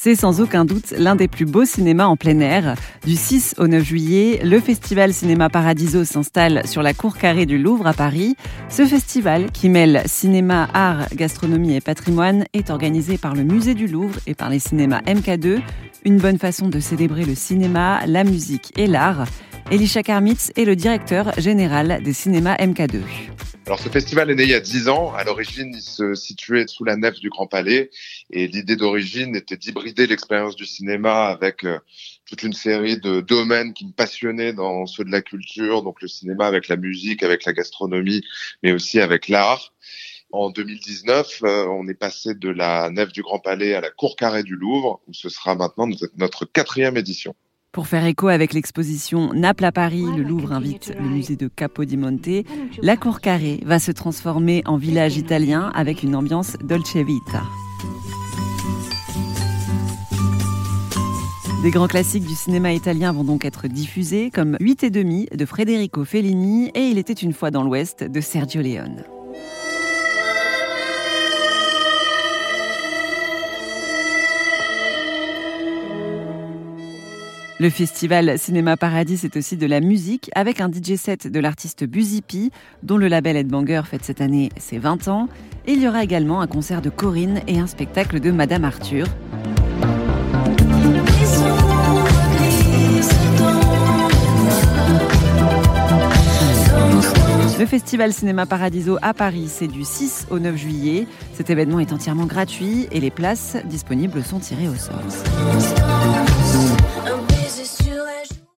C'est sans aucun doute l'un des plus beaux cinémas en plein air. Du 6 au 9 juillet, le festival Cinéma Paradiso s'installe sur la cour carrée du Louvre à Paris. Ce festival, qui mêle cinéma, art, gastronomie et patrimoine, est organisé par le Musée du Louvre et par les cinémas MK2. Une bonne façon de célébrer le cinéma, la musique et l'art. Elisha Karmitz est le directeur général des cinémas MK2. Alors ce festival est né il y a dix ans. À l'origine, il se situait sous la nef du Grand Palais et l'idée d'origine était d'hybrider l'expérience du cinéma avec euh, toute une série de domaines qui me passionnaient dans ceux de la culture, donc le cinéma avec la musique, avec la gastronomie, mais aussi avec l'art. En 2019, euh, on est passé de la nef du Grand Palais à la cour carrée du Louvre, où ce sera maintenant notre quatrième édition. Pour faire écho avec l'exposition Naples à Paris, le Louvre invite le musée de Capodimonte. La cour carrée va se transformer en village italien avec une ambiance dolce vita. Des grands classiques du cinéma italien vont donc être diffusés, comme 8 et demi de Federico Fellini et Il était une fois dans l'Ouest de Sergio Leone. Le festival Cinéma Paradis, c'est aussi de la musique avec un DJ set de l'artiste Buzipi, dont le label Headbanger fête cette année ses 20 ans. Il y aura également un concert de Corinne et un spectacle de Madame Arthur. Le festival Cinéma Paradiso à Paris, c'est du 6 au 9 juillet. Cet événement est entièrement gratuit et les places disponibles sont tirées au sort.